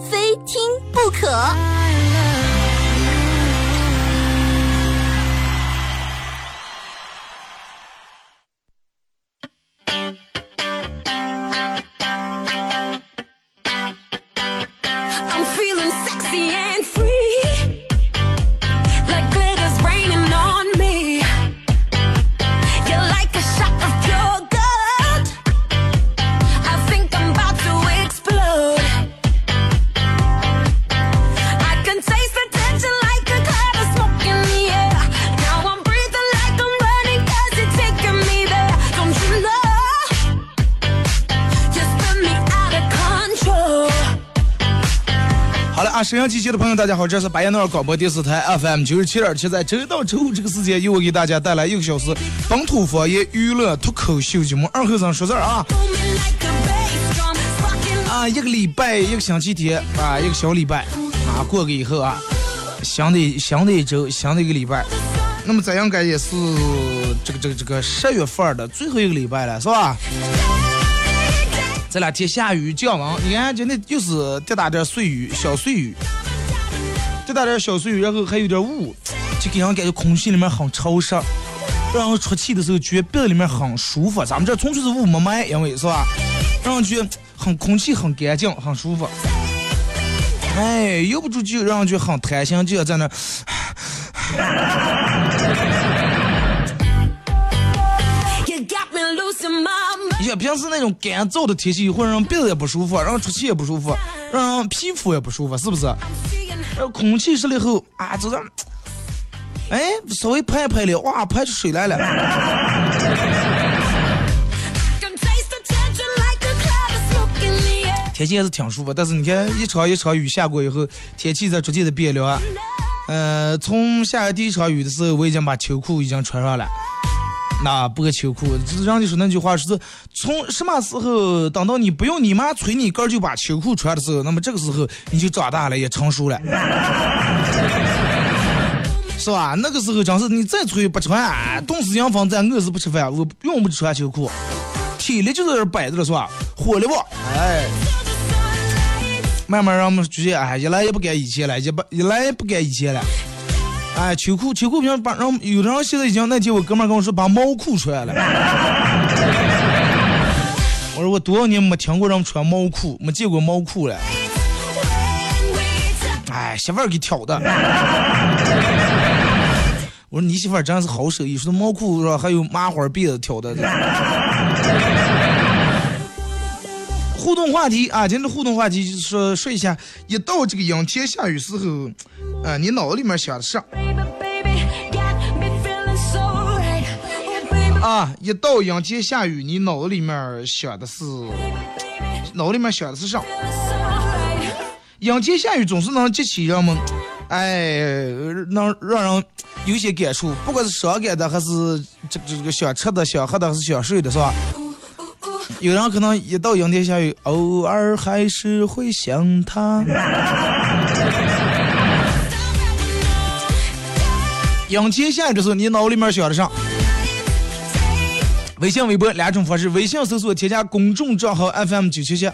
非听不可。沈阳机前的朋友，大家好，这是白彦淖尔广播电视台 FM 九十七点七，在周一到周五这个时间，由我给大家带来一个小时本土方言娱乐脱口秀节目。二后生说事儿啊！啊，一个礼拜，一个星期天啊，一个小礼拜啊，过个以后啊，新的新的一周，新的一个礼拜。那么咱应该也是这个这个这个十月份的最后一个礼拜了，是吧？这两天下雨降温，你看今天又是滴答点碎雨，小碎雨，滴答点小碎雨，然后还有点雾，就给人感觉空气里面很潮湿，让人出气的时候觉得鼻子里面很舒服。咱们这纯粹是雾霾霾，因为是吧？让人觉得很空气很干净，很舒服。哎，又不住就让人觉得很贪心，就要在那。也平时那种干燥的天气，会让鼻子也不舒服，然后出气也不舒服，让皮肤也不舒服，是不是？然后空气湿了以后啊，就这，哎，稍微拍一拍了，哇，拍出水来了。天气还是挺舒服，但是你看一场一场雨下过以后，天气在逐渐的变凉。呃，从下第一场雨的时候，我已经把秋裤已经穿上了。那不秋裤，人家说那句话是：从什么时候等到你不用你妈催你哥就把秋裤穿的时候，那么这个时候你就长大了，也成熟了，是吧？那个时候真是你再催不穿，冻死羊房咱饿死不吃饭，我用不着穿秋裤，体力就在这摆着了，是吧？火力不？哎，慢慢让我们逐渐哎，一来也不干以前了，一不一来也不干以前了。哎，秋裤，秋裤平把让有的人现在已经那天我哥们跟我说把毛裤穿了。我说我多少年没听过人穿毛裤，没见过毛裤了。哎，媳妇儿给挑的。我说你媳妇儿真是好手艺，说毛裤是吧？还有麻花辫子挑的。互动话题啊，今天的互动话题就是说说一下，一到这个阴天下雨时候。啊，你脑子里面想的啥？啊，一到阴天下雨，你脑子里面想的是，脑子里面想的是啥？阴天下雨总是能激起人们，哎，能让人有些感触，不管是伤感的，还是这这个想吃的、想喝的，还是想睡的，是吧？有人可能一到阴天下雨，偶尔还是会想他。阴天下雨的时候，你脑里面想的啥？微信、微博两种方式，微信搜索添加公众账号 FM 九七七。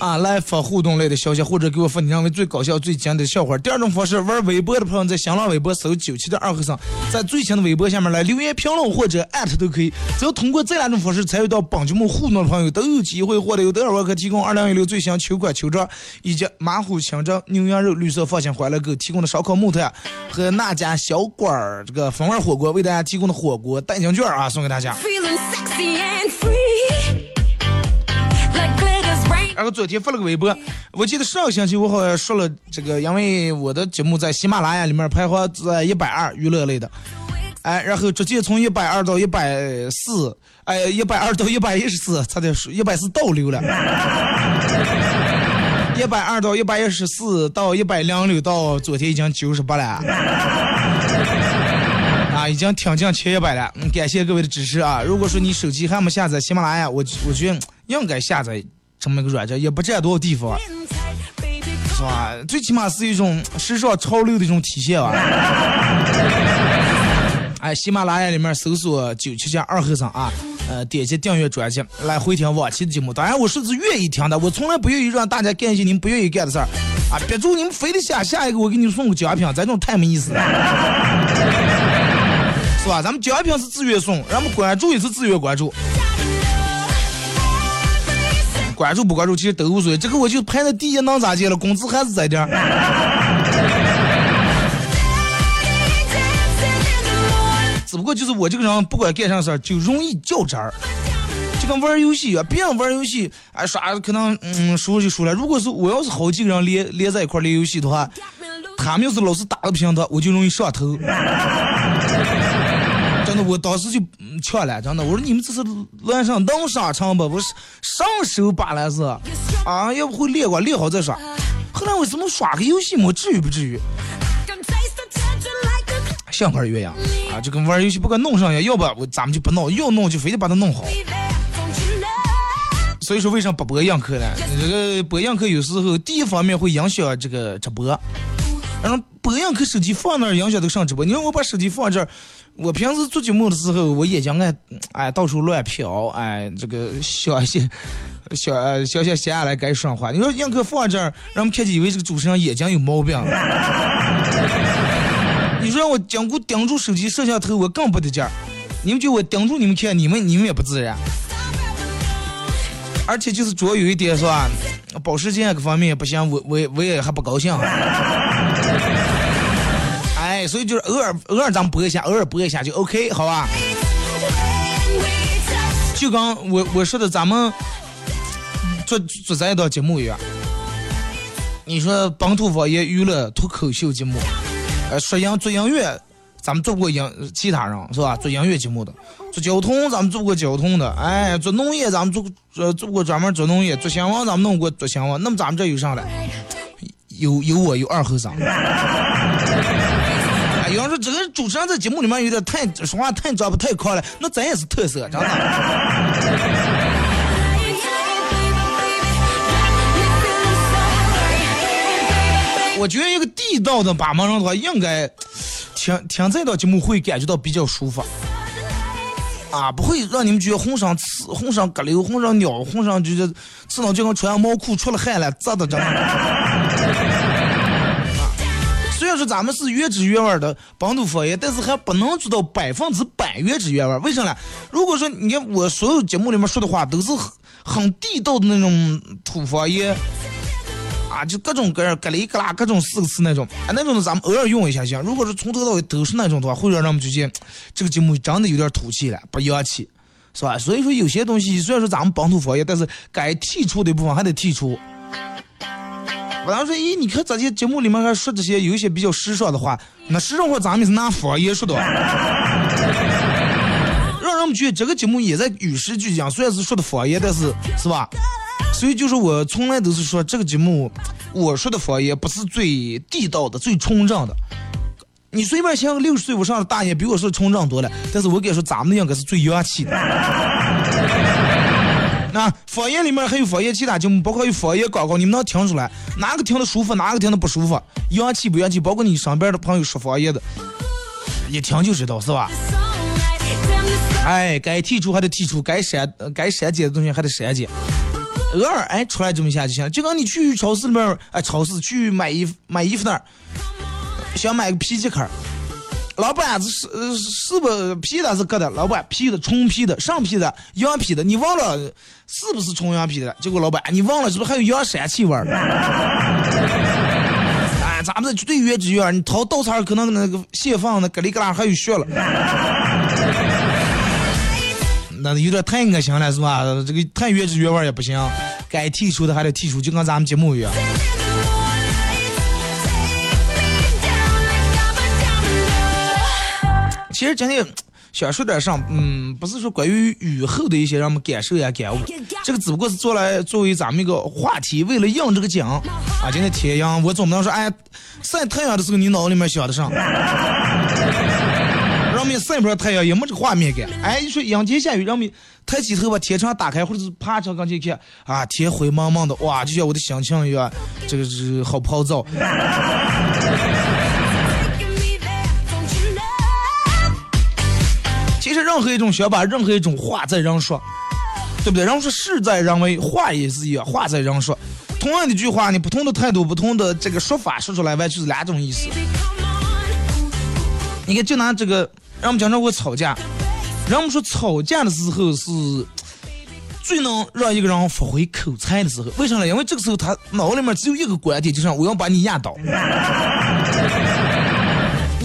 啊，来发互动类的消息，或者给我发你认为最搞笑、最经典的笑话。第二种方式，玩微博的朋友在新浪微博搜九七的二和尚，在最新的微博下面来留言评论或者艾特都可以。只要通过这两种方式参与到本节目互动的朋友，都有机会获得由德尔沃克提供二零一六最新秋款秋装以及马虎清蒸牛羊肉绿色放心欢乐购提供的烧烤木炭和那家小馆儿这个风味火锅为大家提供的火锅代金券啊，送给大家。然后昨天发了个微博，我记得上个星期我好像说了这个，因为我的节目在喜马拉雅里面排行在一百二娱乐类的，哎，然后直接从一百二到一百四，哎，一百二到一百一十四，差点说一百四倒流了，一百二到一百一十四到一百零六到昨天已经九十八了，啊，已经挺进前一百了。嗯，感谢各位的支持啊！如果说你手机还没下载喜马拉雅，我我觉得应该下载这么一个软件，也不占多少地方，是吧？最起码是一种时尚潮流的一种体现啊。哎，喜马拉雅里面搜索“九七加二和尚”啊。呃，点击订阅专辑来回听往期的节目。当然，我是是愿意听的，我从来不愿意让大家干一些你们不愿意干的事儿啊！别住你们非得下下一个，我给你们送个奖品，咱这种太没意思了，是吧？咱们奖品是自愿送，咱们关注也是自愿关注，关注不关注其实都无所谓。这个我就排在第一，能咋接了？工资还是在这儿。只不过就是我这个人，不管干啥事儿就容易较真儿，就跟玩游戏一样。别人玩游戏，哎，耍可能嗯输就输了。如果是我要是好几个人连连在一块儿连游戏的话，他们要是老是打的不行的，我就容易上头。我当时就抢了，真的。我说你们这是乱上能上场不？我是上手把来是啊，要不会练过，练好再耍。后来为什么耍个游戏嘛？至于不至于？像块鸳鸯啊，就跟玩游戏不管弄上一样，要不我咱们就不弄，要弄就非得把它弄好。所以说为啥不播样课呢？这个播样课有时候第一方面会影响这个直播，然后播样课手机放那儿影响都上直播。你说我把手机放这儿，我平时做节目的时候，我眼睛爱哎到处乱瞟，哎这个小些小小小闲下来该说话。你说映客放这儿，让我们看见以为这个主持人眼睛有毛病。你说我坚固盯住手机摄像头，我更不得劲儿。你们就我盯住你们看，你们你们也不自然。而且就是主要有一点是吧，保时捷各方面也不行，我我我也还不高兴。所以就是偶尔偶尔咱们播一下，偶尔播一下就 OK，好吧？就刚我我说的，咱们做做咱一档节目一样。你说本土方言娱乐脱口秀节目。呃，说音做音乐，咱们做过音，其他人是吧？做音乐节目的，做交通，咱们做过交通的。哎，做农业，咱们做做做过专门做农业。做新闻，咱们弄过做新闻。那么咱们这有啥了？有有我有二和尚。说这个主持人在节目里面有点太说话太抓不太靠了，那咱也是特色，真的。我觉得一个地道的把门人的话，应该听听这档节目会感觉到比较舒服，啊，不会让你们觉得浑身刺、浑身咯溜、浑身鸟、浑身就是刺到就跟穿上毛裤出了汗了，咋的着？虽然说咱们是原汁原味的本土方言，但是还不能做到百分之百原汁原味。为啥呢？如果说你看我所有节目里面说的话都是很很地道的那种土方言。啊，就各种各样，咯里咯啦，各种四个词那种，啊，那种的咱们偶尔用一下行。如果是从头到尾都是那种的话，会让人们觉得这个节目真的有点土气了，不洋气，是吧？所以说有些东西虽然说咱们本土方言，但是该剔除的部分还得剔除。不能说，咦，你看这些节目里面还说这些有一些比较时尚的话，那时尚话咱们是拿方言说的，让人们觉得这个节目也在与时俱进，虽然是说的方言，但是是吧？所以就是我从来都是说这个节目，我说的方言不是最地道的、最纯正的。你随便像个六十岁以上的大爷比我说纯正多了，但是我跟你说咱们应该是最洋气的。那方言里面还有方言其他节目，包括有方言广告，你们能听出来哪个听的舒服，哪个听的不舒服？洋气不洋气？包括你身边的朋友说方言的，一听就知道是吧？哎，该剔除还得剔除，该删该删减的东西还得删减。偶尔哎出来这么一下就行了，就跟你去超市里面哎超市去买衣服买衣服那儿，想买个皮夹克，老板是是不皮的是割的，老板皮的纯皮的上皮的羊皮的，你忘了是不是纯羊皮的？结果老板你忘了是不是还有羊膻气味儿？哎，咱们这绝对原汁原味，你掏稻草可能那个蟹放那咯里咯啦还有血了。那有点太恶心了，是吧？这个太原汁原味儿也不行，该剔除的还得剔除，就跟咱们节目一样。其实今天 想说点啥，嗯，不是说关于雨后的一些让我们感受呀感悟，这个只不过是做来作为咱们一个话题，为了应这个景啊。今天天阳，我总不能说，哎，晒太阳的时候你脑里面想的啥？让们晒不着太阳也没这个画面感。哎，你说阴天下雨，让们抬起头把天窗打开，或者是爬墙刚去看，啊，天灰蒙蒙的，哇，就像我的心情一样，这个是好暴躁。其实任何一种想法，任何一种话在人说，对不对？人说事在人为，话也是一样，话在人说。同样的一句话，你不同的态度，不同的这个说法说出来，完全是两种意思。你看，就拿这个，人们经常会吵架，人们说吵架的时候是最能让一个人发挥口才的时候。为什么呢？因为这个时候他脑里面只有一个观点，就是我要把你压倒。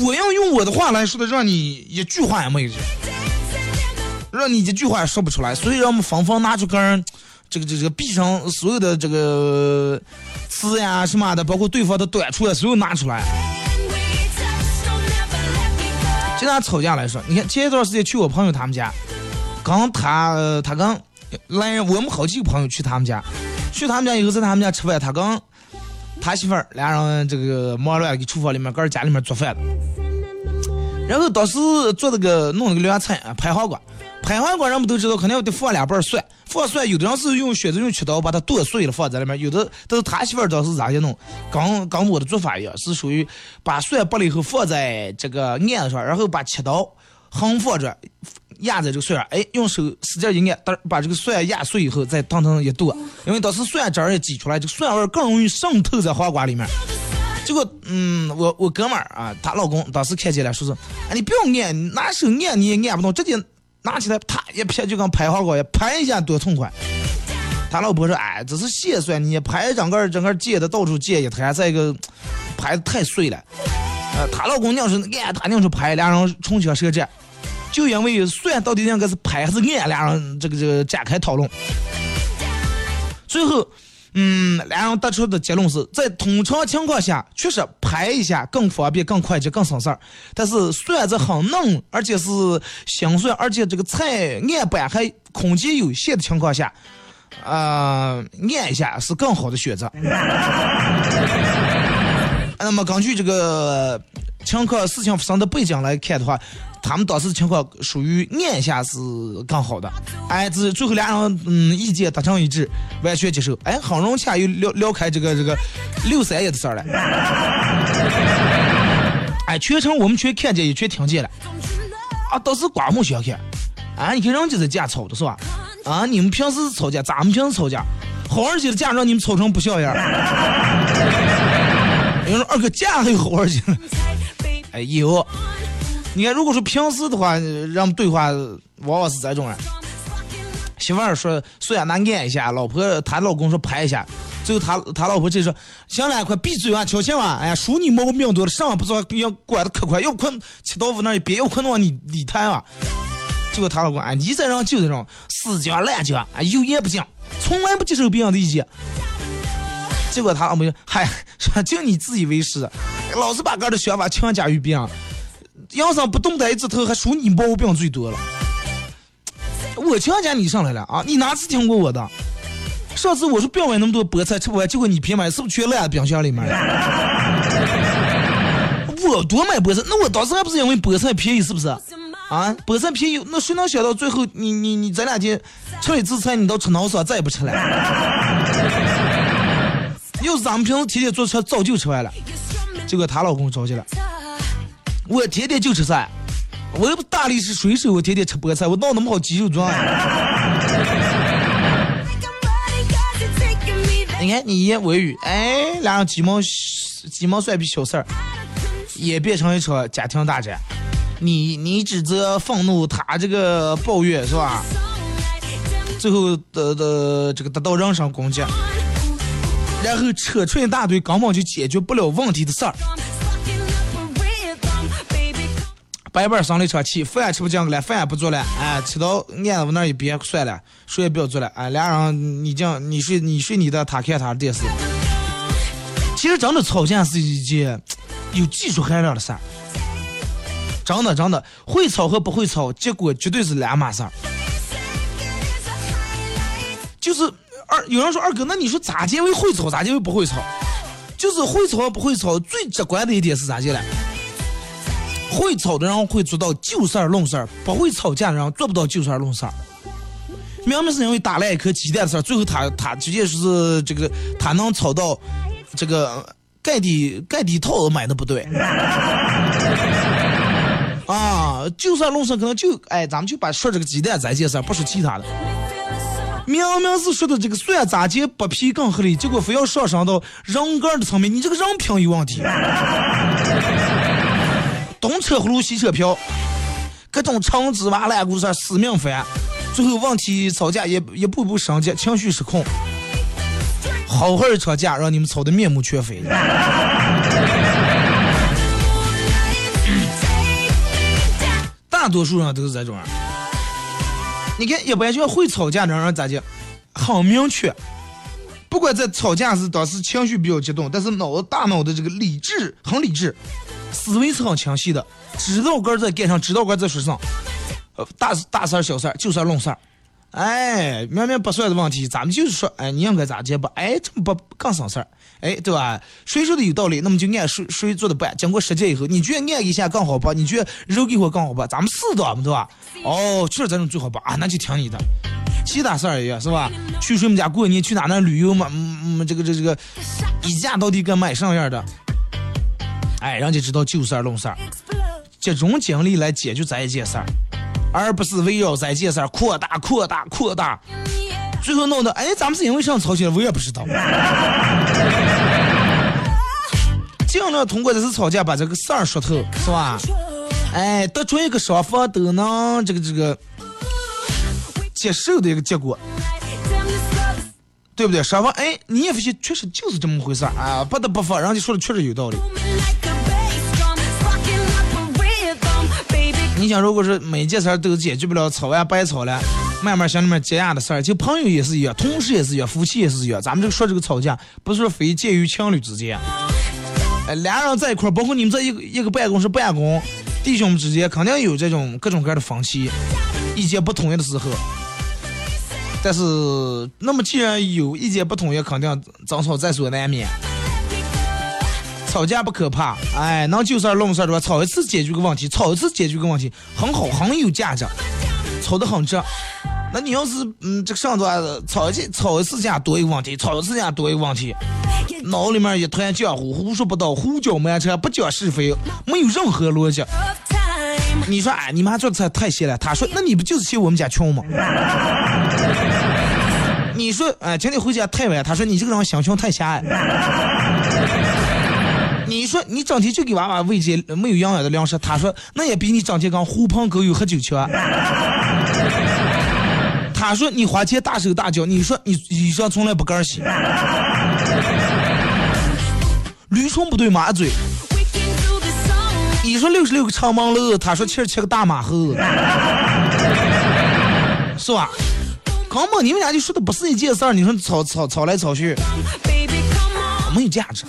我要用我的话来说的，让你一句话也没有，让你一句话也说不出来。所以让我们纷纷拿出个人，这个这个闭上所有的这个词呀什么的，包括对方的短处呀，所有拿出来。就拿吵架来说，你看前一段时间去我朋友他们家，刚他他刚来我们好几个朋友去他们家，去他们家以后在他们家吃饭，他刚。他媳妇儿俩人这个忙乱给厨房里面，搁家里面做饭的。然后当时做那个弄那个凉菜啊，拍黄瓜，拍黄瓜人们都知道，肯定要得放两瓣蒜，放蒜有的人是用选择用切刀把它剁碎了放在里面，有的都是他媳妇儿当时咋去弄，跟跟我的做法一样，是属于把蒜剥了以后放在这个案上，然后把切刀横放着。压在这个蒜上，哎，用手使劲一按，等把这个蒜压碎以后，再当当一剁，因为当时蒜汁儿也挤出来，这个蒜味更容易渗透在黄瓜里面。结果，嗯，我我哥们儿啊，她老公当时看见了，说是，哎，你不用按，拿手按你也按不动，直接拿起来，啪一拍，就跟拍黄瓜一样，拍一下多痛快。他老婆说，哎，这是蟹蒜，你拍整个整个剪的到处剪一摊，再一个拍的太碎了。呃，她老公硬是按，他硬是拍，俩人唇枪舌战。就因为蒜到底应该是拍还是按，俩人这个这个展开讨论。最后，嗯，俩人得出的结论是在通常情况下，确实拍一下更方便、更快捷、更省事儿。但是蒜子很嫩，而且是新蒜，而且这个菜案板还空间有限的情况下，啊，按一下是更好的选择。那么根据这个情况、事情发生的背景来看的话。他们当时情况属于按一下是更好的，哎，这最后俩人嗯意见达成一致，完全接受，哎，很融洽又聊聊开这个这个六三爷的事儿了，哎，全程我们全看见也全听见了，啊，都是刮目相看，啊，你看人家在架吵的是吧？啊，你们平时吵架，咱们平时吵架，好儿媳的架让你们吵成不像样，有人二哥架还有好儿媳，哎有。你看，如果说平时的话，人们对话往往是这种人。媳妇儿说：“说呀，那按一下。”老婆她老公说：“拍一下。”最后他他老婆就说：“行了，快闭嘴啊，调钱啊！哎呀，数你毛病多了，上不知道要管的可快，要困切刀夫那也别，要困的往你里摊啊！”结果他老公啊，你这人就这种死犟烂犟啊，有言不讲，从来不接受别人的意见。结果他老婆嗨，说就你自以为是，老是把个的想法强加于别人。养生不动弹一指头，还数你毛病最多了。我强加你上来了啊！你哪次听过我的？上次我说不要买那么多菠菜吃不完，结果你偏买，是不是全烂冰箱里面了？我多买菠菜，那我当时还不是因为菠菜便宜，是不是？啊，菠菜便宜，那谁能想到最后你你你咱俩天吃了一次菜，你都吃脑伤，再也不吃了。要是咱们平时天天做菜，早就吃完了。结果她老公着急了。我天天就吃菜，我又不大力士水手，我天天吃菠菜，我闹那么好肌肉壮。你看你一言我一语，哎，两人鸡毛鸡毛蒜皮小事儿，也变成一场家庭大战。你你指责愤怒，他这个抱怨是吧？最后得得这个得到人身攻击，然后扯出一大堆根本就解决不了问题的事儿。白班生了一场气，饭也吃不进了，饭也不做了，哎，吃到案子那一边算了，谁也不要做了，哎，俩人你讲你睡你睡你的，他看他的电视。其实真的吵架是一件有技术含量的事儿。真的真的，会吵和不会吵，结果绝对是两码事儿。就是二有人说二哥，那你说咋结为会吵，咋结为不会吵？就是会吵不会吵，最直观的一点是咋结了？会吵的人会做到就事儿论事儿，不会吵架的人做不到就事儿论事儿。明明是因为打了一颗鸡蛋的事儿，最后他他直接说是这个他能吵到这个盖底盖底套买的不对 啊，就算论事可能就哎，咱们就把说这个鸡蛋这件事儿，不说其他的。明明是说的这个蒜咋结剥皮更合理，结果非要上升到人格的层面，你这个人品有问题。东扯葫芦西扯瓢，各种长枝娃烂故事死命翻，最后问题吵架一一步步升级，情绪失控，好好吵架让你们吵得面目全非。大多数人都是这种人。你看，一般就会吵架的人咋的，很明确。不管在吵架时当时情绪比较激动，但是脑子大脑的这个理智很理智，思维是很清晰的，知道该在干啥，知道该在说啥。呃，大大事儿小事儿就算弄事儿。哎，明明不算的问题，咱们就是说，哎，你应该咋接吧？哎，这么不更省事儿？哎，对吧？谁说的有道理，那么就按谁谁做的办。经过实践以后，你觉得按一下更好吧？你觉得揉给我更好吧？咱们试的嘛，对吧？哦，确实这种最好吧？啊，那就听你的。其他事儿也是吧？去谁们家过年？去哪哪旅游嘛？嗯嗯，这个这这个，一家到底该买什么样的？哎，人家知道就事儿论事儿，集中精力来解决这一件事儿。而不是围绕这件事儿扩大、扩大、扩大，最后弄得哎，咱们是因为啥吵起来？我也不知道。尽量通过这次吵架把这个事儿说透，是吧？哎，得出一个双方都能这个这个接受的一个结果，对不对？双方哎，你也发现确实就是这么回事儿啊，不得不服，人家说的确实有道理。你想，如果是每件事儿都解决不了，吵完白吵了，慢慢心里面积压的事儿，就朋友也是一样，同事也是一样，夫妻也是一样。咱们这个说这个吵架，不是说非介于情侣之间，哎，俩人在一块儿，包括你们在一个一个办公室办公，弟兄们之间肯定有这种各种各样的分歧，意见不统一的时候。但是，那么既然有意见不统一，肯定争吵在所难免。吵架不可怕，哎，能就事论事的吧？吵一次解决个问题，吵一次解决个问题，很好，很有价值，吵得很值。那你要是嗯，这个上头吵一次，吵一次架多一个问题，吵一次架多一个问题，脑里面一团浆糊，胡说八道，胡搅蛮缠，不讲是非，没有任何逻辑。你说哎，你妈做的菜太咸了。他说，那你不就是嫌我们家穷吗？你说哎，今天回家太晚。他说你这个人心胸太狭隘。你说你整天就给娃娃喂些没有营养的粮食，他说那也比你整天跟狐朋狗友喝酒强。他说你花钱大手大脚，你说你衣裳从来不干洗。驴唇不对马嘴。你说六十六个长毛楼，他说七十七个大马猴，是吧？根本你们俩就说的不是一件事儿，你说吵吵吵来吵去，没有价值。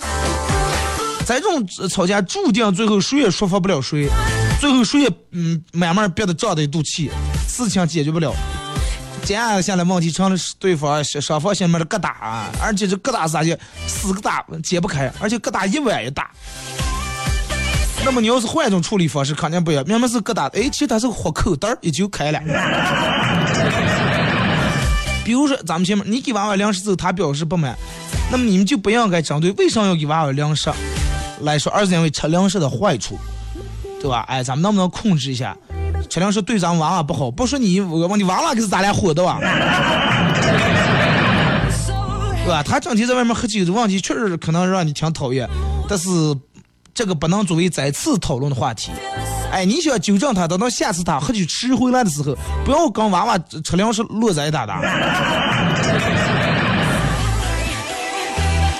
这种吵架注定最后谁也说服不了谁，最后谁也嗯慢慢憋得胀的一肚气，事情解决不了，接下来问题成了对方双方心里面的疙瘩啊，而且这疙瘩啥的死疙瘩解不开，而且疙瘩一晚一大。那么你要是换一种处理方式，肯定不一样。明明是疙瘩，哎，其实它是个活口，袋儿也就开了。比如说咱们前面你给娃娃粮食之后，他表示不满，那么你们就不应该针对为啥要给娃娃粮食。来说，二是因为吃粮食的坏处，对吧？哎，咱们能不能控制一下？吃粮食对咱娃娃不好，不说你，我问你娃娃可是咱俩伙的吧？对吧？他整天在外面喝酒的问题，确实可能让你挺讨厌，但是这个不能作为再次讨论的话题。哎，你想纠正他，等到下次他喝酒吃回来的时候，不要跟娃娃吃粮食落在一搭搭。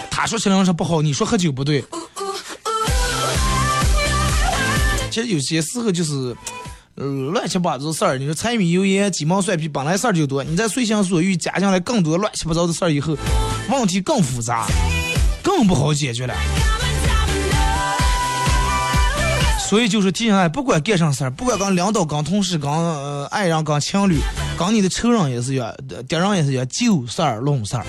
他说吃粮食不好，你说喝酒不对。其实有些时候就是，乱七八糟事儿。你说柴米油盐鸡毛蒜皮本来事儿就多，你再随心所欲加进来更多乱七八糟的事儿以后，问题更复杂，更不好解决了。所以就是提醒大不管干啥事儿，不管跟领导、跟同事、跟爱人、跟情侣、跟你的仇人也是一样，敌人也是一样，就事儿论事儿。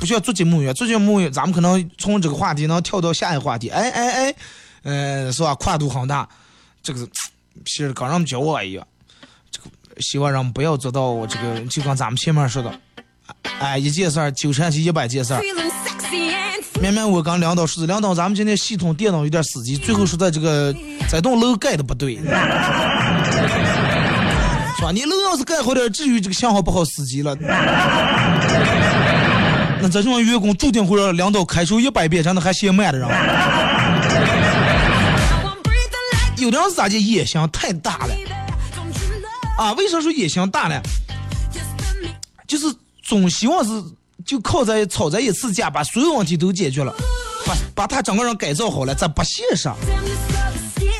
不需要做节目呀，做节目咱们可能从这个话题能跳到下一个话题。哎哎哎，呃，是吧？跨度很大，这个其实跟人们教我一样，这个希望人们不要做到我这个，就跟咱们前面说的，哎，一件事儿纠缠起一百件事儿。明明我刚领导说的，领导咱们今天系统电脑有点死机，最后说的这个这栋楼盖的不对，是吧？你楼要是盖好点，至于这个信号不好死机了。那这种员工注定会让领导开除一百遍，真的还嫌慢的人。有的人咋的？野心太大了啊！为啥说野心大呢？就是总希望是就靠在吵在一次架，把所有问题都解决了，把把他整个人改造好了，这不现实。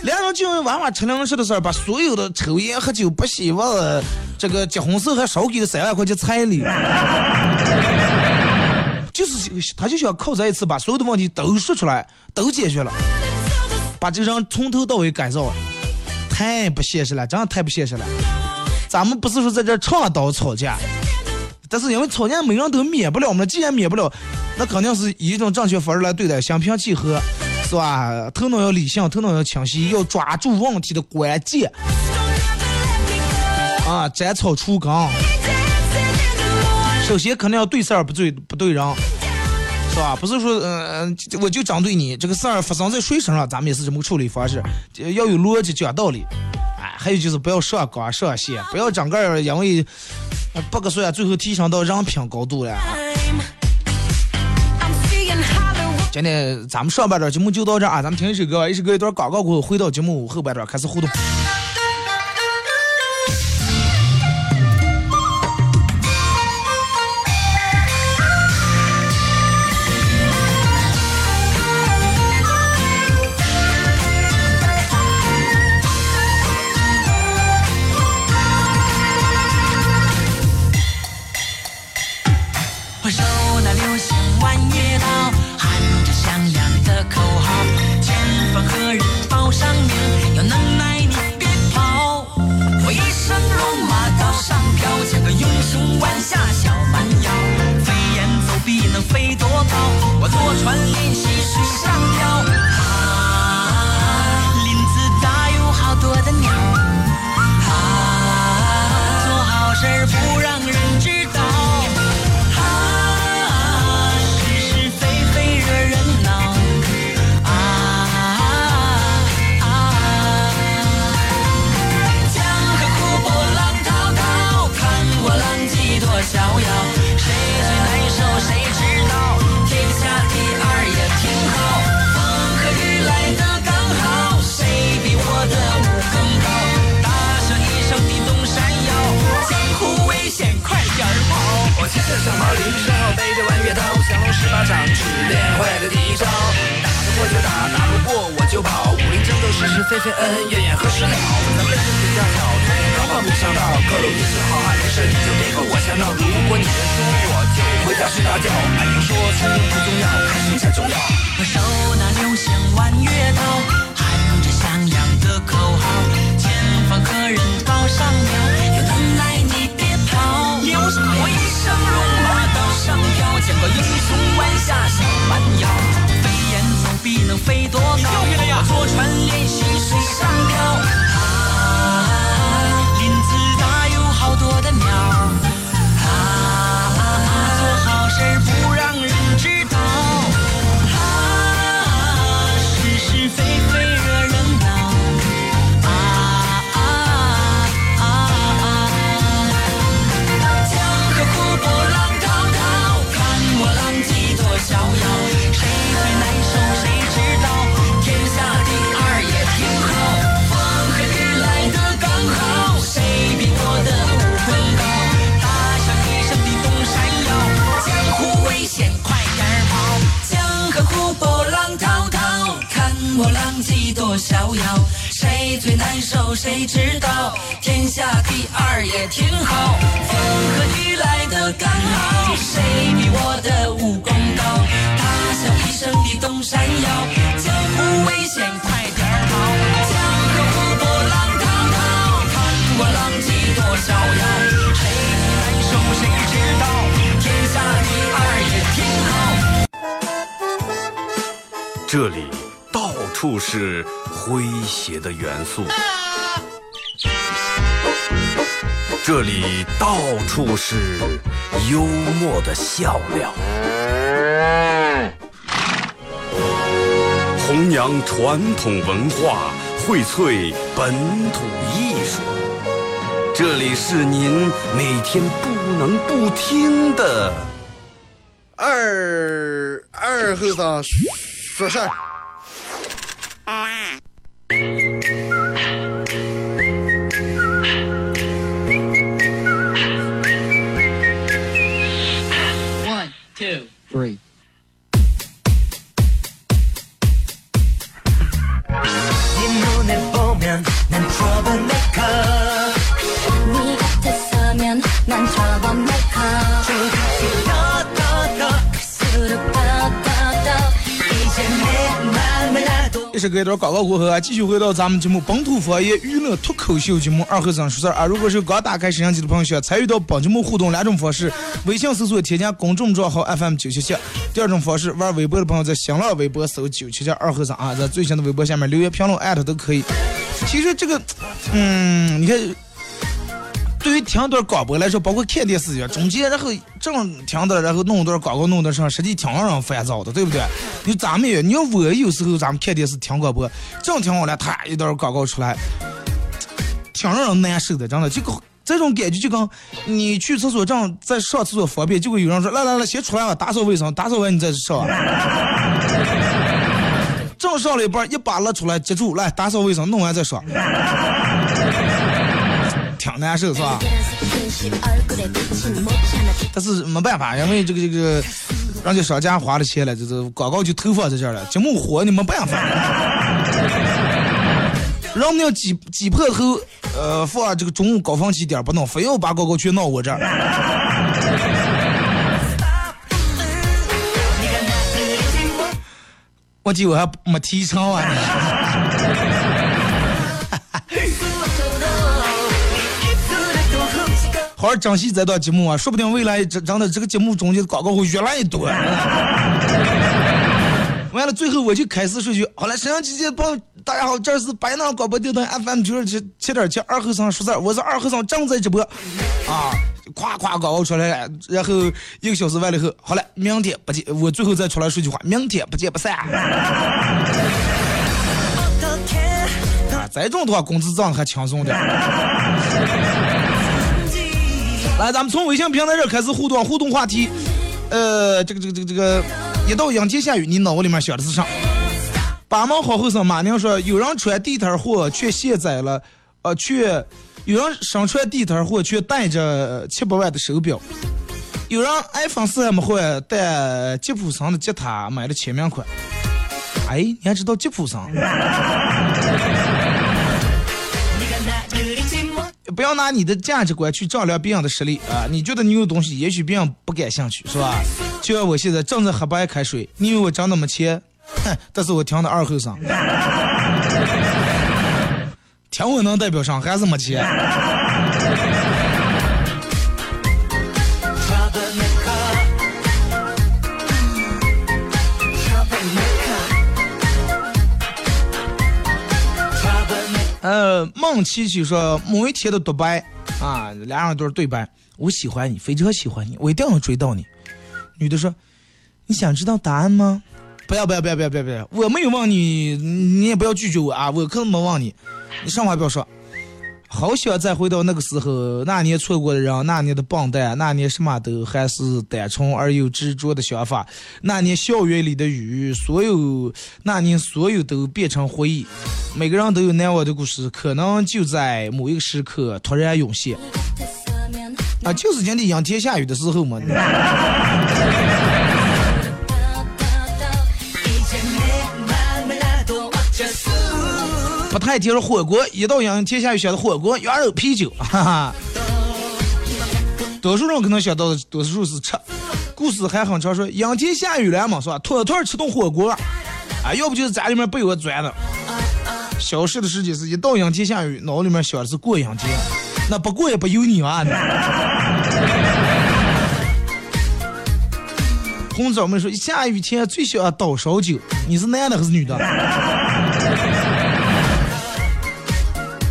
两人就因为娃娃吃零食的事儿，把所有的抽烟喝酒不希望这个结婚时候还少给了三万块钱彩礼。就是他就想靠这一次把所有的问题都说出来，都解决了，把这个人从头到尾改造，太不现实了，真的太不现实了。咱们不是说在这倡导吵架，但是因为吵架每个人都免不了嘛，既然免不了，那肯定是以一种正确方式来对待，心平气和，是吧？头脑要理性，头脑要清晰，要抓住问题的关键，啊，斩草除根。首先肯定要对事儿不对不对人，是吧？不是说嗯嗯，我就针对你这个事儿发生在谁身上，咱们也是这么处理方式，要有逻辑讲道理。哎，还有就是不要上纲上线，不要整个因为不个岁最后提升到人品高度了。今天咱们上半段节目就到这啊，咱们听一首歌，一首歌一段广告过后，回到节目后半段开始互动。素，这里到处是幽默的笑料。弘扬传统文化，荟萃本土艺术。这里是您每天不能不听的二二后生说事儿。隔一段广告过后啊，继续回到咱们节目本土方言娱乐脱口秀节目二和尚说事儿啊。如果是刚打开摄像机的朋友，需要参与到本节目互动两种方式：微信搜索添加公众账号 FM 九七七；第二种方式，玩微博的朋友在新浪微博搜九七七二和尚啊，在最新的微博下面留言评论艾特都可以。其实这个，嗯，你看。对于听一段广播来说，包括看电视一样，中间然后正听的，然后弄一段广告弄得上，实际挺让人烦躁的，对不对？你咱们也，你要我有时候咱们看电视听广播，正听完了，他一段广告出来，挺让人难受的，真的。这个这种感觉就跟你去厕所正在上厕所方便，就会有人说来来来，先出来吧，打扫卫生，打扫完你再上。正上了一半，一把拉出来，接住，来打扫卫生，弄完再说。挺难受是吧？但是没办法，因为这个这个，人家商家花了钱了，就是广告就投放在这儿了，节目火你没办法。人们要挤挤破头，呃，放这个中午高峰期点不弄，非要把广告全闹我这儿。我记我还没提成啊。好好珍惜这档节目啊，说不定未来真真的这个节目中间的广告会越来越多。完了，最后我就开始说句，好了，沈阳姐姐朋友，大家好，这是白浪广播电台 FM 九十七七点七二和尚说事，我是二和尚正在直播，啊，夸夸广告出来了，然后一个小时完了以后，好了，明天不见，我最后再出来说句话，明天不见不散。啊，这种的话工资涨还轻松点。来，咱们从微信平台这开始互动，互动话题，呃，这个这个这个这个，一到阴天下雨，你脑子里面想的是啥？八毛好后生马宁说，有人穿地摊货却卸载了，呃，却有人身穿地摊货却带着七百万的手表，有人 iPhone 四还没换，但吉普森的吉他买了签名款。哎，你还知道吉普森？不要拿你的价值观去丈量别人的实力啊！你觉得你有东西，也许别人不感兴趣，是吧？就像我现在正在喝白开水，你以为我真的没钱？哼！但是我听的二后生，听我能代表上还是没钱。呃，孟琪琪说某一天的独白啊，俩人都是对白。我喜欢你，非常喜欢你，我一定要追到你。女的说：“你想知道答案吗？”不要不要不要不要不要！我没有忘你，你也不要拒绝我啊！我可能没忘你，你上话不要说。好想再回到那个时候，那年错过的人，那年的笨蛋，那年什么都还是单纯而又执着的想法，那年校园里的雨，所有那年所有都变成回忆。每个人都有难忘的故事，可能就在某一个时刻突然涌现。啊，就是今天阴天下雨的时候嘛。不太接受火锅，一到阴天下雨想到火锅、羊肉、啤酒，哈哈。多数人可能想到的，多数是吃。故事还很长，说阴天下雨了嘛，是吧？妥妥吃顿火锅，啊，要不就是家里面被窝钻的。消失的时间是一到阴天下雨，脑里面想的是过阴天，那不过也不由你啊。红枣妹说，下雨天最喜欢倒烧酒，你是男的还是女的？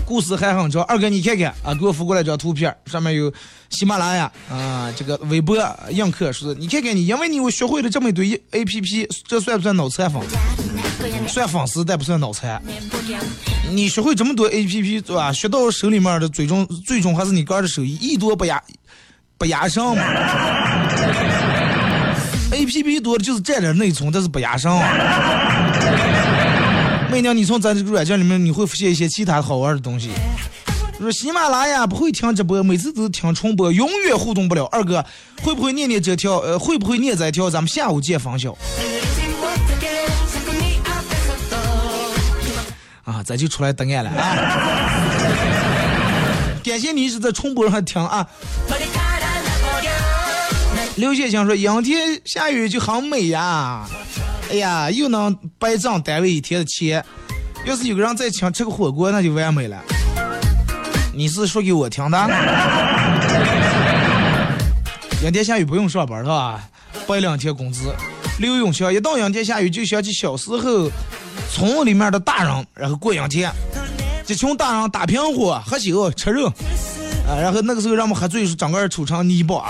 故事还很长，二哥你看看啊，给我发过来张图片，上面有喜马拉雅啊，这个微博映客说，你看看你，因为你我学会了这么一堆 A P P，这算不算脑残粉？算粉丝，但不算脑残。你学会这么多 A P P 对吧？学到手里面的最终最终还是你哥的手艺，艺多不压不压上嘛。A P P 多的就是占点内存，但是不压上啊。每年你从咱这个软件里面，你会发现一些其他好玩的东西。说喜马拉雅不会听直播，每次都听重播，永远互动不了。二哥会不会念念这条？呃，会不会念这条？咱们下午见分晓。啊，咱就出来答案了啊！感谢你一直在重播上听啊。刘先生说：阴天下雨就很美呀。哎呀，又能白挣单位一天的钱。要是有个人再请吃个火锅，那就完美了。你是说给我听的？阴天下雨不用上班是吧？白两天工资。刘永强一到阴天下雨就想起小时候村里面的大人，然后过阴天，一群大人打平火喝酒吃肉，啊，然后那个时候让我们喝醉，是整个人抽成泥巴。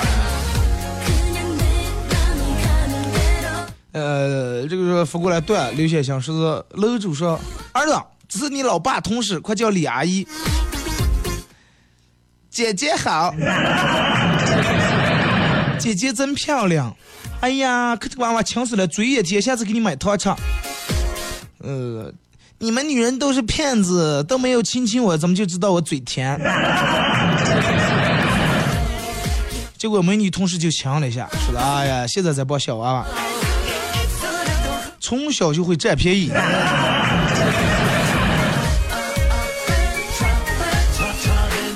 呃，这个说发过来断，刘先生是楼主说，儿子，这是你老爸同事，快叫李阿姨。姐姐好，姐姐真漂亮。哎呀，可这娃娃亲死了，嘴也甜，下次给你买糖吃。呃，你们女人都是骗子，都没有亲亲我，怎么就知道我嘴甜？结果美女同事就亲了一下，说的哎呀，现在在抱小娃娃。从小就会占便宜。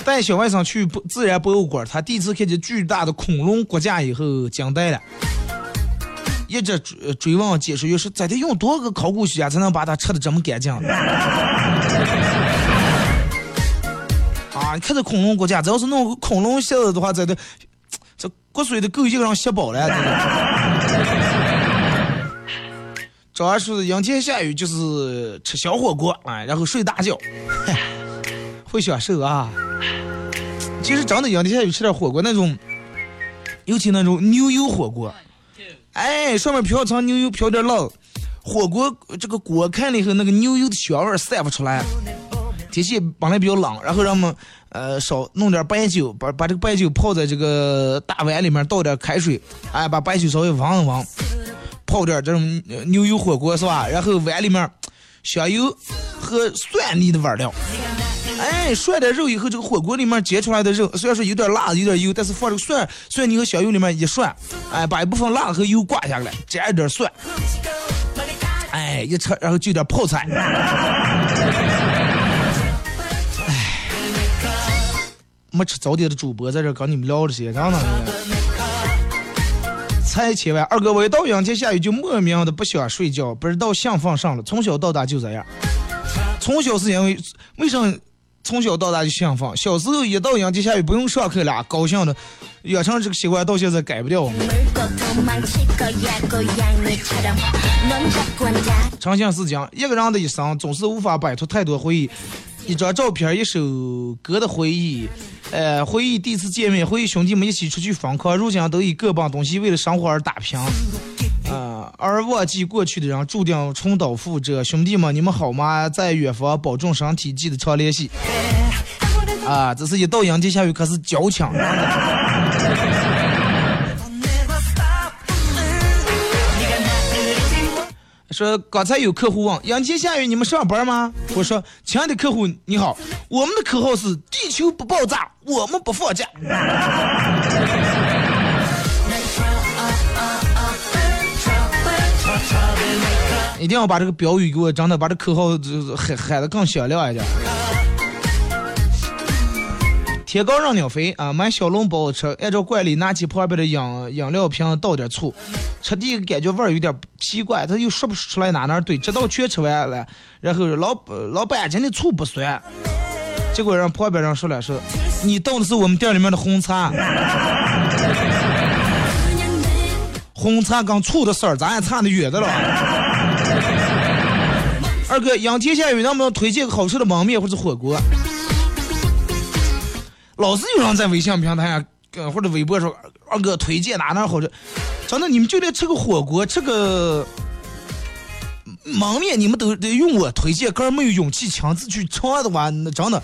带小外甥去不自然博物馆，他第一次看见巨大的恐龙骨架以后惊呆了，一直追追问解说员说：“咱得用多个考古学家才能把它吃的这么干净？”啊，你看这恐龙骨架，只要是弄个恐龙馅子的话，这得这骨髓都够一个人吸饱了。早上说的阴天下雨就是吃小火锅啊，然后睡大觉，会享受啊。其实真的阴天下雨吃点火锅那种，尤其那种牛油火锅，哎，上面飘层牛油，飘点辣，火锅这个锅开了以后，那个牛油的香味散不出来。天气本来比较冷，然后让我们呃少弄点白酒，把把这个白酒泡在这个大碗里面，倒点开水，哎，把白酒稍微煸一煸。泡点这种牛油火锅是吧？然后碗里面香油和蒜泥的味料，哎，涮点肉以后，这个火锅里面煎出来的肉，虽然说有点辣，有点油，但是放这个蒜蒜泥和香油里面一涮，哎，把一部分辣和油挂下来，沾一点蒜，哎，一吃，然后就点泡菜，哎，没吃早点的主播在这跟你们聊这些，真的。才千万，二哥，我一到阴天下雨就莫名的不想睡觉，不知道兴奋上了。从小到大就这样。从小是因为为什么从小到大就兴奋？小时候一到阴天下雨不用上课了，高兴的养成这个习惯到现在改不掉。长相是讲，一个人的一生总是无法摆脱太多回忆。一张照片，一首歌的回忆，呃，回忆第一次见面，回忆兄弟们一起出去疯狂，如今都以各奔东西，为了生活而打拼，啊，而忘记过去的人注定重蹈覆辙。兄弟们，你们好吗？在远方保重身体，记得常联系。啊，这是一到阴天下雨，可是交枪。说刚才有客户问：杨杰下雨你们上班吗？我说：亲爱的客户你好，我们的口号是地球不爆炸，我们不放假。一定要把这个标语给我整的把这口号喊喊的更响亮一点。天高让鸟飞啊！买小笼包吃，按照惯例拿起旁边的饮饮料瓶倒点醋，吃第一个感觉味儿有点奇怪，他又说不出来哪哪对，直到全吃完了，然后老老板今天醋不酸，结果让旁边人说了说，你倒的是我们店里面的红茶，红茶跟醋的事儿，咱也差得远的了。二哥，仰天下雨，能不能推荐个好吃的焖面或者火锅？老是有人在微信平台上，或者微博说，二哥推荐哪哪好吃。真的，你们就连吃个火锅，吃个焖面，你们都得用我推荐，个人没有勇气亲自去尝的话，那真的。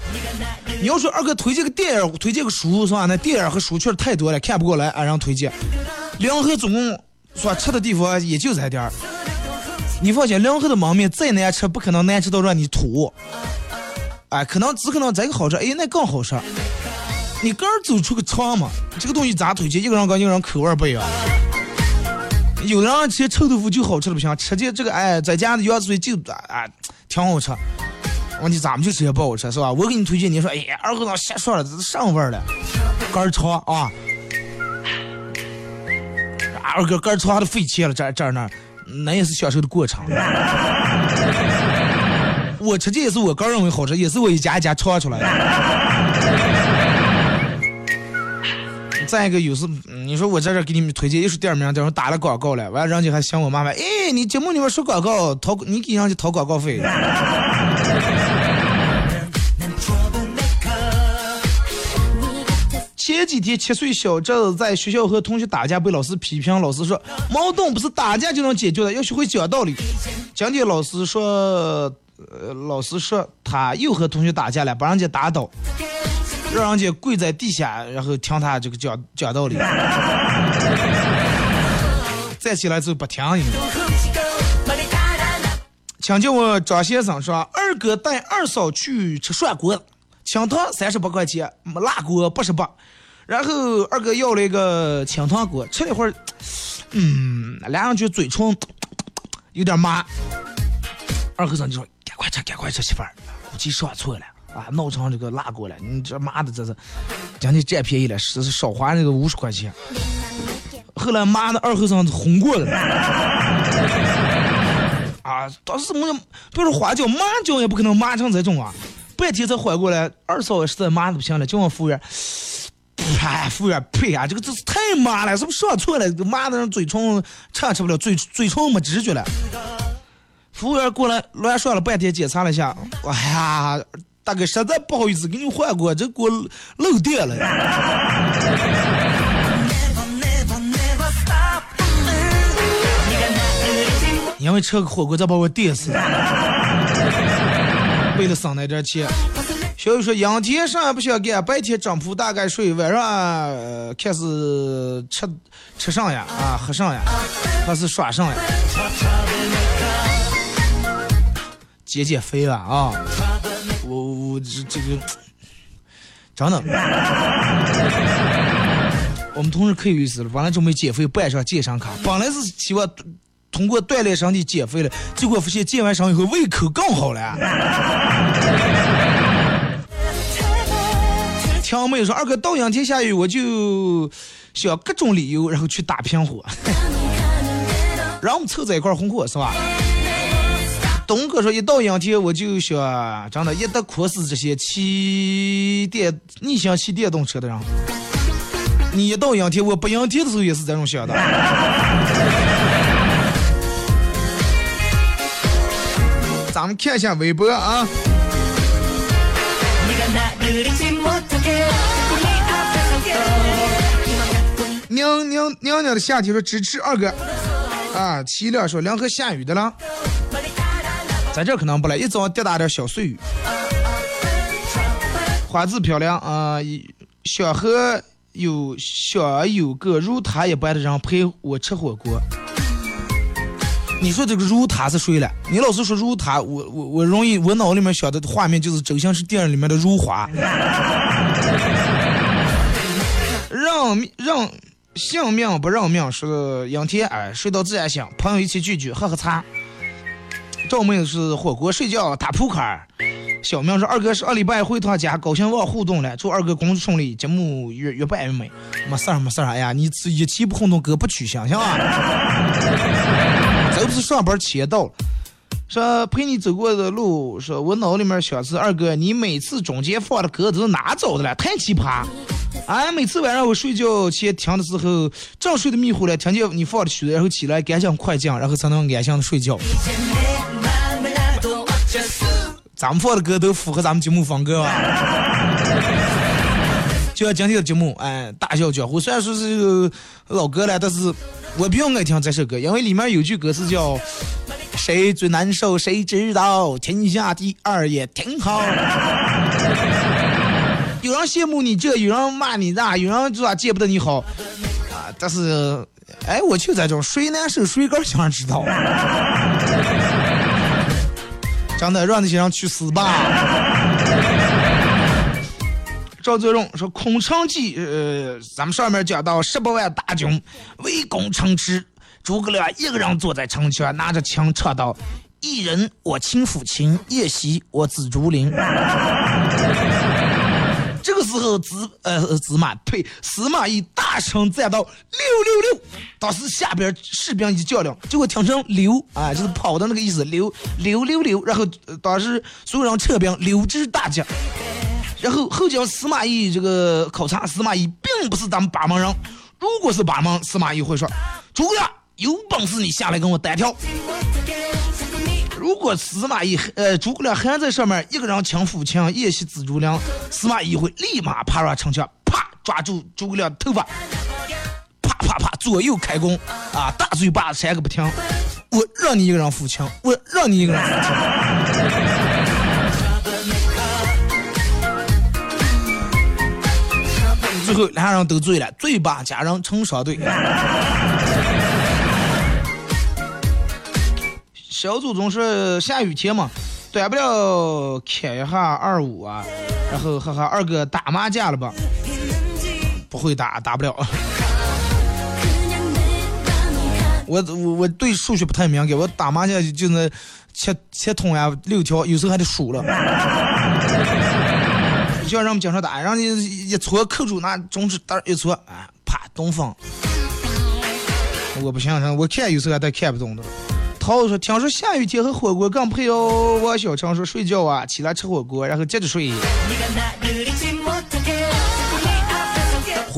你要说二哥推荐个电影，推荐个书是吧？那电影和书确实太多了，看不过来，俺让推荐。两河总共是吧？吃的地方也就这点儿。你放心，两河的焖面再难吃，不可能难吃到让你吐。哎，可能只可能这个好吃，哎，那更好吃。你个人走出个肠嘛，这个东西咋推荐？一个人跟一个人口味不一样。有的人吃臭豆腐就好吃的不行，吃起这个哎，在家的羊水就啊挺好吃。问题咱们就吃不好吃是吧？我给你推荐，你说哎呀，二哥那瞎说了，这是上味了，肝儿肠啊。二哥肝儿肠都费钱了，这这那，那也是享受的过程。我吃这也是我个人认为好吃，也是我一家一家尝出来的。再一个，有时你说我在这给你们推荐一说店名，等会打了广告了，完了人家还嫌我麻烦。哎，你节目里面说广告，掏你给人家掏广告费。前几天七岁小侄子在学校和同学打架，被老师批评。老师说，矛盾不是打架就能解决的，要学会讲道理。今天老师说，呃，老师说他又和同学打架了，把人家打倒。让人家跪在地下，然后听他这个讲讲道理。站起来就不听你。请叫我张先生说，二哥带二嫂去吃涮锅，清汤三十八块钱，辣锅八十八。然后二哥要了一个清汤锅，吃了一会儿，嗯，俩人就嘴唇有点麻。二和尚就说：“赶快吃，赶快吃，媳妇儿，估计说错了。”啊，闹成这个辣锅了！你这妈的，这是，将你占便宜了，是是少花那个五十块钱。后来妈的二和尚红过了。啊，当时我，别说花椒，麻椒也不可能麻成这种啊！半天才缓过来，二嫂实在麻的不行了，叫我服务员，哎，服务员呸啊，这个这是太麻了，是不是说错了？麻的人嘴唇吃也吃不了，嘴嘴唇没知觉了。服务员过来乱说了半天，检查了一下，哎呀。大哥，实在不好意思，给你换锅，这锅漏电了。因为吃个火锅，再把我电死。为了省那点钱，小雨说：阴天啥也不想干，白天整铺大概睡，晚上开始吃吃上呀，啊，喝上呀，还是耍上呀，减减肥了啊。我这这个真的，我们同事可有意思了。本来准备减肥办上健身卡，本来是希望通过锻炼身体减肥了，结果发现健完身以后胃口更好了。听我妹说二哥到阳天下雨，我就想各种理由，然后去打平火，让我们凑在一块儿红火是吧？东哥说：“一到阴天，我就想，真的，一得哭死这些骑电逆行骑电动车的人。你一到阴天，我不阴天的时候也是这种想的。咱们看一下微博啊。娘娘娘娘的夏天说支持二哥啊。齐亮说凉河下雨的了。”在这可能不来，一早滴答点小碎雨。花字漂亮啊！想和有想有个如他一般的人陪我吃火锅。你说这个如他是谁了？你老是说如他，我我我容易，我脑里面想的画面就是周星驰电影里面的如花。让让性命不让命是阴天哎，睡到自然醒，朋友一起聚聚，喝喝茶。赵妹是火锅、睡觉、打扑克儿。小明说：“二哥是二礼拜回趟家，高兴忘互动了。祝二哥工作顺利，节目越越办越美。没事儿没事儿，哎呀，你一期不互动，哥不取消，行吧？这不是上班迟到了。说陪你走过的路，说我脑里面想是二哥，你每次中间放的歌都是哪找的了？太奇葩！啊，每次晚上我睡觉前听的时候，正睡得迷糊了，听见你放的曲子，然后起来赶紧快进，然后才能安心的睡觉。咱们放的歌都符合咱们节目风格啊。就像今天的节目，哎，大笑江湖虽然说是老歌了，但是我比较爱听这首歌，因为里面有句歌词叫“谁最难受谁知道，天下第二也挺好”。有人羡慕你这，有人骂你那，有人说见不得你好啊。但是，哎，我就在这，谁难受谁更想知道。真的，让那些人去死吧。赵泽荣说：“空城计，呃，咱们上面讲到十八万大军围攻城池，诸葛亮一个人坐在城墙，拿着枪唱道：‘一人我亲抚琴，夜袭我紫竹林。’这个时候，子呃司马呸，司马懿大声赞道：‘六六六！’当时下边士兵一叫了，结果听成刘啊，就是跑的那个意思，刘刘刘刘。然后当时所有人撤兵，刘之大吉。”然后后讲司马懿这个考察，司马懿并不是咱们八门人。如果是八门，司马懿会说：“诸葛亮有本事你下来跟我单挑。”如果司马懿呃诸葛亮还在上面一个人抢抚枪夜袭紫竹林，司马懿会立马爬上城墙，抓住诸葛亮头发，啪啪啪左右开弓啊，大嘴巴扇个不停。我让你一个人抚枪，我让你一个人抚枪。最后俩人都醉了，醉把家人成双对。小祖宗是下雨天嘛，短不了开一下二五啊，然后哈哈二哥打麻将了吧？不会打，打不了。我我我对数学不太敏感，我打麻将就那切切通呀六条，有时候还得数了。就像让我们经常打，让你一搓扣住那中指，嘚一搓，啊，啪，东风。我不行，我看有时候还带看不懂的。涛说：“听说下雨天和火锅更配哦。”我小强说：“睡觉啊，起来吃火锅，然后接着睡。”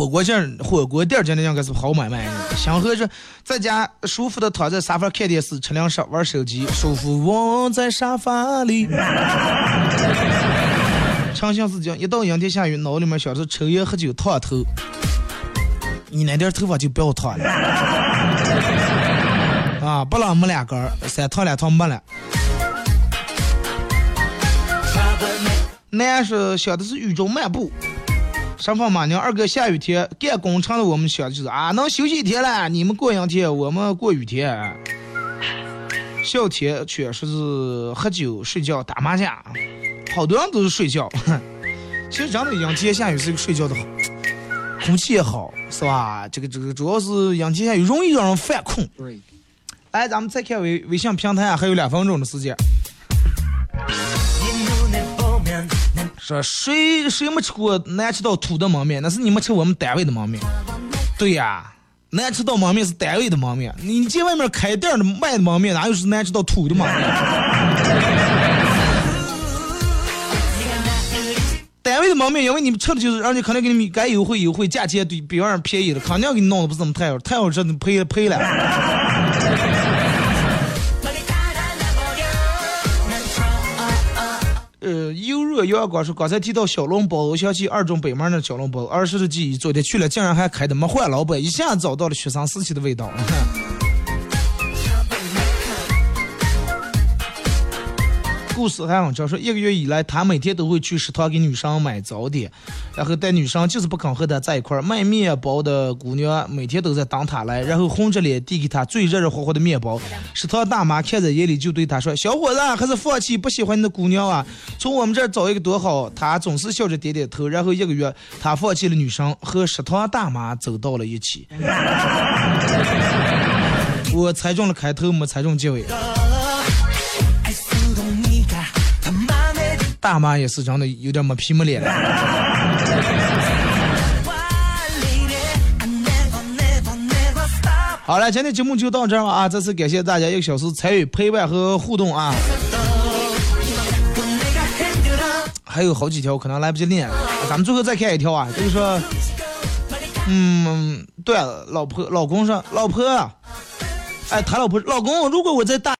火锅店火锅店真的应该是好买卖。想和着在家舒服的躺在沙发看电视、吃零食、玩手机，舒服窝在沙发里。长相思讲，一到阴天下雨，脑里面想着抽烟喝酒烫头。你那点头发就不要烫了。啊，不冷没两根，三烫两烫没了。男是想的是雨中漫步。上方马娘二哥下雨天干工程的，我们想的就是啊，能休息一天了。你们过阴天，我们过雨天。小天确实是喝酒睡觉打麻将。好多人都是睡觉，其实真的阴天下雨是一个睡觉的好，空气也好，是吧？这个这个主要是阴天下雨容易让人犯困。来，咱们再看微微信平台啊，还有两分钟的时间。说谁谁没吃过难吃到土的焖面？那是你们吃我们单位的焖面。对呀，难吃到焖面是单位的焖面。你见外面开店的卖的焖面，哪有是难吃到土的焖面？单位的焖面，因为你们吃的就是，人家肯定给你们该优惠优惠，价钱对比外面便宜的，肯定给你弄的不是怎么太好，太好吃的赔了赔了。呃，油热阳光说，刚才提到小笼包，我想起二中北门那小笼包，儿时的记忆，昨天去了，竟然还开的没换老板，一下找到了学生时期的味道。故事还很长，说一个月以来，他每天都会去食堂给女生买早点，然后但女生就是不肯和他在一块儿。卖面包的姑娘每天都在等他来，然后红着脸递给他最热热乎乎的面包。食堂大妈看在眼里，就对他说：“小伙子，还是放弃不喜欢你的姑娘啊？从我们这儿找一个多好。”他总是笑着点点头。然后一个月，他放弃了女生，和食堂大妈走到了一起。我猜中了开头，没猜中结尾。大妈也是长得有点没皮没脸的。好了，今天节目就到这儿了啊！再次感谢大家一个小时参与、陪伴和互动啊！还有好几条可能来不及念，咱们最后再看一条啊，就是说，嗯，对，老婆、老公说，老婆，哎，他老婆，老公，如果我在大。